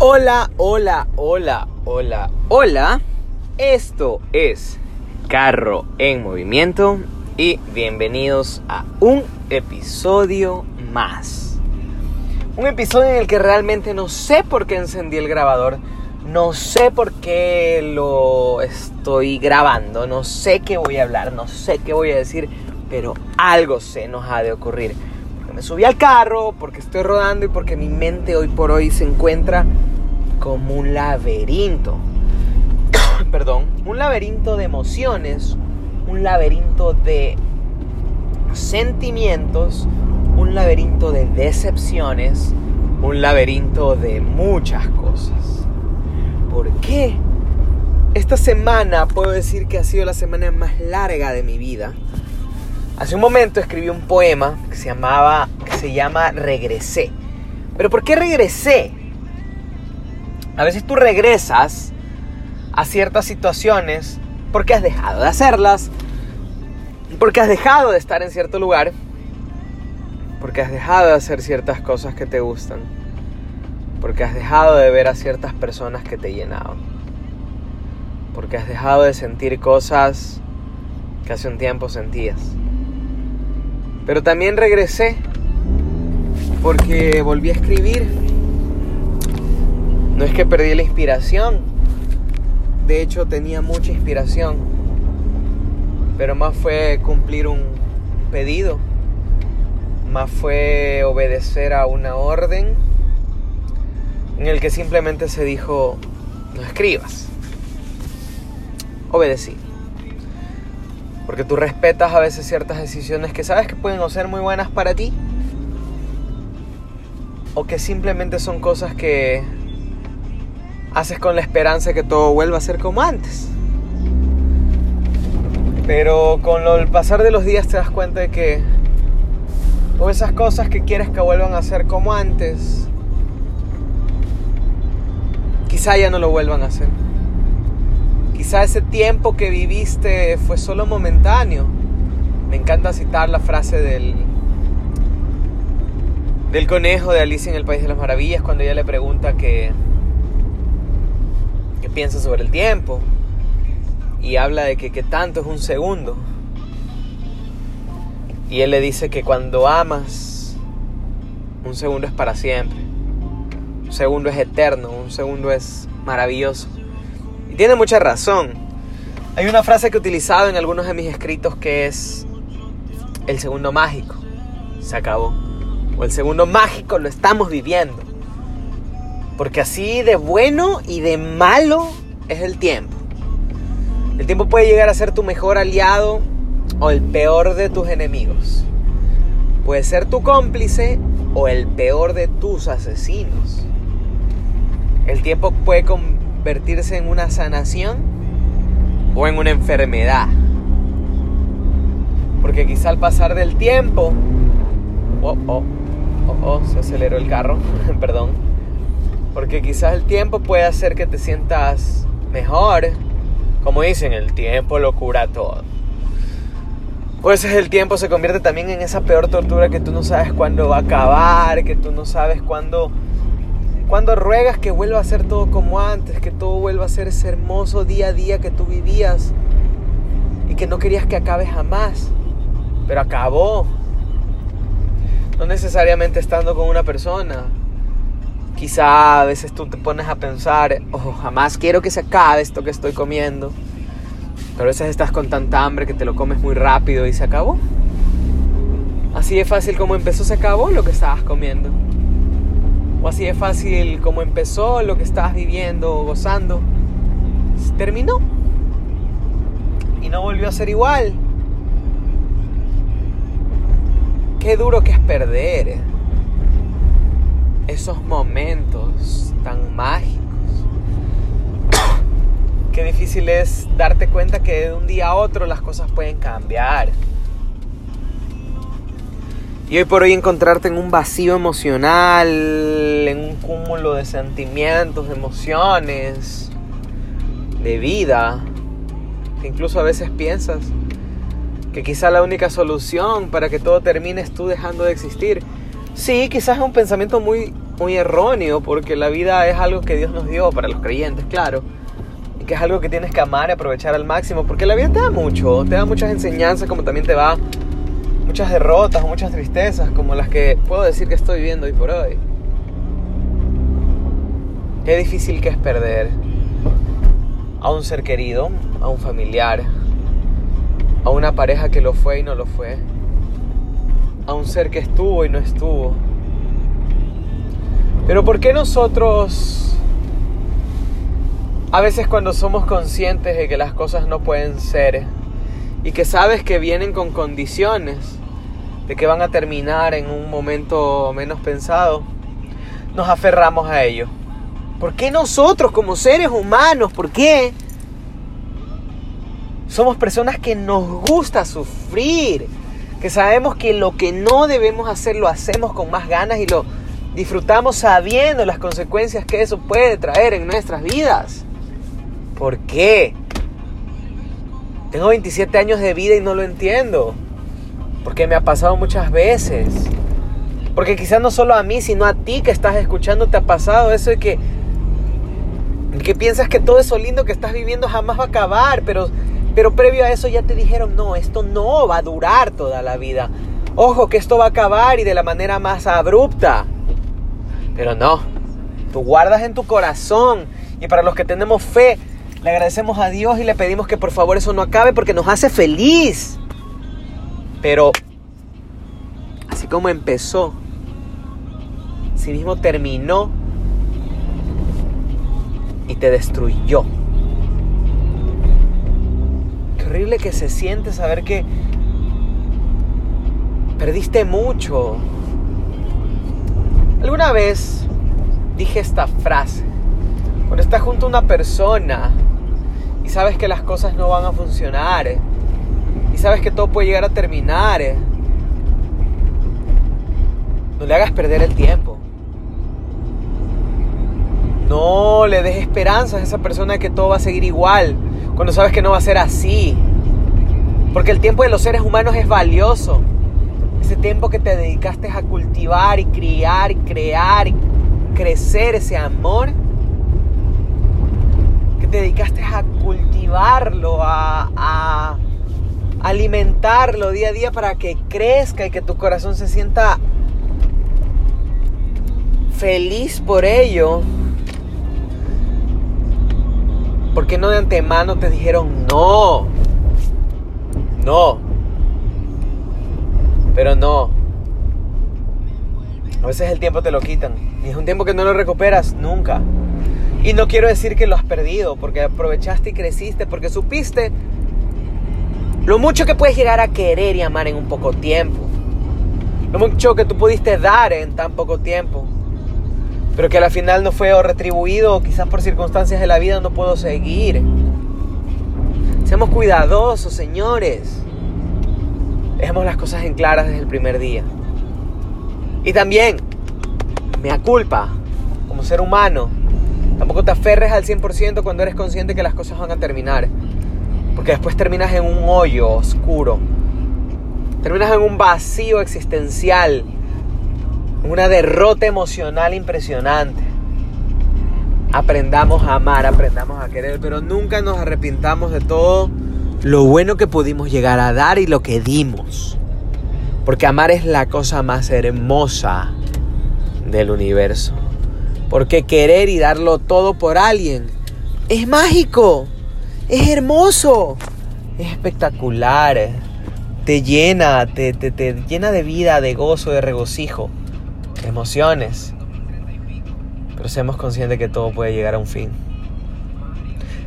Hola, hola, hola, hola, hola. Esto es Carro en Movimiento y bienvenidos a un episodio más. Un episodio en el que realmente no sé por qué encendí el grabador, no sé por qué lo estoy grabando, no sé qué voy a hablar, no sé qué voy a decir, pero algo se nos ha de ocurrir. Me subí al carro, porque estoy rodando y porque mi mente hoy por hoy se encuentra como un laberinto. Perdón, un laberinto de emociones, un laberinto de sentimientos, un laberinto de decepciones, un laberinto de muchas cosas. ¿Por qué? Esta semana puedo decir que ha sido la semana más larga de mi vida. Hace un momento escribí un poema que se llamaba que se llama Regresé. Pero ¿por qué regresé? A veces tú regresas a ciertas situaciones porque has dejado de hacerlas, porque has dejado de estar en cierto lugar, porque has dejado de hacer ciertas cosas que te gustan, porque has dejado de ver a ciertas personas que te llenaban, porque has dejado de sentir cosas que hace un tiempo sentías. Pero también regresé porque volví a escribir. No es que perdí la inspiración. De hecho tenía mucha inspiración. Pero más fue cumplir un pedido. Más fue obedecer a una orden en el que simplemente se dijo, no escribas. Obedecí. Porque tú respetas a veces ciertas decisiones que sabes que pueden o ser muy buenas para ti. O que simplemente son cosas que haces con la esperanza de que todo vuelva a ser como antes. Pero con el pasar de los días te das cuenta de que o esas cosas que quieres que vuelvan a ser como antes, quizá ya no lo vuelvan a hacer. Quizá ese tiempo que viviste fue solo momentáneo. Me encanta citar la frase del, del conejo de Alicia en el País de las Maravillas cuando ella le pregunta que, piensa sobre el tiempo. Y habla de que, que tanto es un segundo. Y él le dice que cuando amas, un segundo es para siempre. Un segundo es eterno, un segundo es maravilloso. Tiene mucha razón. Hay una frase que he utilizado en algunos de mis escritos que es el segundo mágico. Se acabó. O el segundo mágico lo estamos viviendo. Porque así de bueno y de malo es el tiempo. El tiempo puede llegar a ser tu mejor aliado o el peor de tus enemigos. Puede ser tu cómplice o el peor de tus asesinos. El tiempo puede convertirse en una sanación o en una enfermedad. Porque quizá al pasar del tiempo... Oh, oh, oh, oh, se aceleró el carro, perdón. Porque quizás el tiempo puede hacer que te sientas mejor. Como dicen, el tiempo lo cura todo. Ese el tiempo se convierte también en esa peor tortura que tú no sabes cuándo va a acabar, que tú no sabes cuándo cuando ruegas que vuelva a ser todo como antes, que todo vuelva a ser ese hermoso día a día que tú vivías y que no querías que acabe jamás, pero acabó. No necesariamente estando con una persona. Quizá a veces tú te pones a pensar, oh, jamás quiero que se acabe esto que estoy comiendo. Pero a veces estás con tanta hambre que te lo comes muy rápido y se acabó. Así de fácil como empezó, se acabó lo que estabas comiendo. O así de fácil como empezó lo que estabas viviendo o gozando. Terminó. Y no volvió a ser igual. Qué duro que es perder esos momentos tan mágicos. Qué difícil es darte cuenta que de un día a otro las cosas pueden cambiar. Y hoy por hoy encontrarte en un vacío emocional, en un cúmulo de sentimientos, de emociones, de vida, que incluso a veces piensas que quizá la única solución para que todo termine es tú dejando de existir. Sí, quizás es un pensamiento muy muy erróneo porque la vida es algo que Dios nos dio para los creyentes, claro. Y que es algo que tienes que amar y aprovechar al máximo porque la vida te da mucho, te da muchas enseñanzas como también te va muchas derrotas muchas tristezas como las que puedo decir que estoy viviendo hoy por hoy. Qué difícil que es perder a un ser querido, a un familiar, a una pareja que lo fue y no lo fue, a un ser que estuvo y no estuvo. Pero ¿por qué nosotros a veces cuando somos conscientes de que las cosas no pueden ser y que sabes que vienen con condiciones de que van a terminar en un momento menos pensado, nos aferramos a ello? ¿Por qué nosotros como seres humanos? ¿Por qué? Somos personas que nos gusta sufrir, que sabemos que lo que no debemos hacer lo hacemos con más ganas y lo disfrutamos sabiendo las consecuencias que eso puede traer en nuestras vidas. ¿Por qué? Tengo 27 años de vida y no lo entiendo. Porque me ha pasado muchas veces. Porque quizás no solo a mí, sino a ti que estás escuchando te ha pasado eso de que que piensas que todo eso lindo que estás viviendo jamás va a acabar, pero, pero previo a eso ya te dijeron, no, esto no va a durar toda la vida. Ojo que esto va a acabar y de la manera más abrupta. Pero no, tú guardas en tu corazón y para los que tenemos fe, le agradecemos a Dios y le pedimos que por favor eso no acabe porque nos hace feliz. Pero así como empezó, así mismo terminó y te destruyó. Qué horrible que se siente saber que perdiste mucho. Alguna vez dije esta frase. Cuando estás junto a una persona y sabes que las cosas no van a funcionar y sabes que todo puede llegar a terminar, no le hagas perder el tiempo. No le des esperanzas a esa persona que todo va a seguir igual, cuando sabes que no va a ser así. Porque el tiempo de los seres humanos es valioso. Ese tiempo que te dedicaste a cultivar y criar y crear y crecer ese amor. Dedicaste a cultivarlo, a, a alimentarlo día a día para que crezca y que tu corazón se sienta feliz por ello ¿Por qué no de antemano te dijeron no? No. Pero no. A veces el tiempo te lo quitan. Y es un tiempo que no lo recuperas nunca. Y no quiero decir que lo has perdido, porque aprovechaste y creciste, porque supiste lo mucho que puedes llegar a querer y amar en un poco tiempo. Lo mucho que tú pudiste dar en tan poco tiempo pero que al final no fue retribuido, quizás por circunstancias de la vida no puedo seguir. Seamos cuidadosos, señores. Dejemos las cosas en claras desde el primer día. Y también, me culpa, como ser humano, tampoco te aferres al 100% cuando eres consciente que las cosas van a terminar. Porque después terminas en un hoyo oscuro. Terminas en un vacío existencial una derrota emocional impresionante. Aprendamos a amar, aprendamos a querer, pero nunca nos arrepintamos de todo lo bueno que pudimos llegar a dar y lo que dimos. Porque amar es la cosa más hermosa del universo. Porque querer y darlo todo por alguien es mágico, es hermoso, es espectacular, te llena, te, te llena de vida, de gozo, de regocijo emociones, pero seamos conscientes que todo puede llegar a un fin.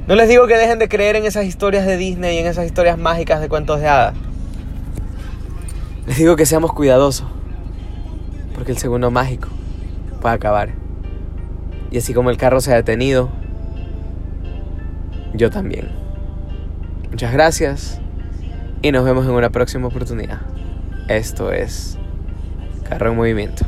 No les digo que dejen de creer en esas historias de Disney y en esas historias mágicas de cuentos de hadas. Les digo que seamos cuidadosos, porque el segundo mágico puede acabar. Y así como el carro se ha detenido, yo también. Muchas gracias y nos vemos en una próxima oportunidad. Esto es Carro en Movimiento.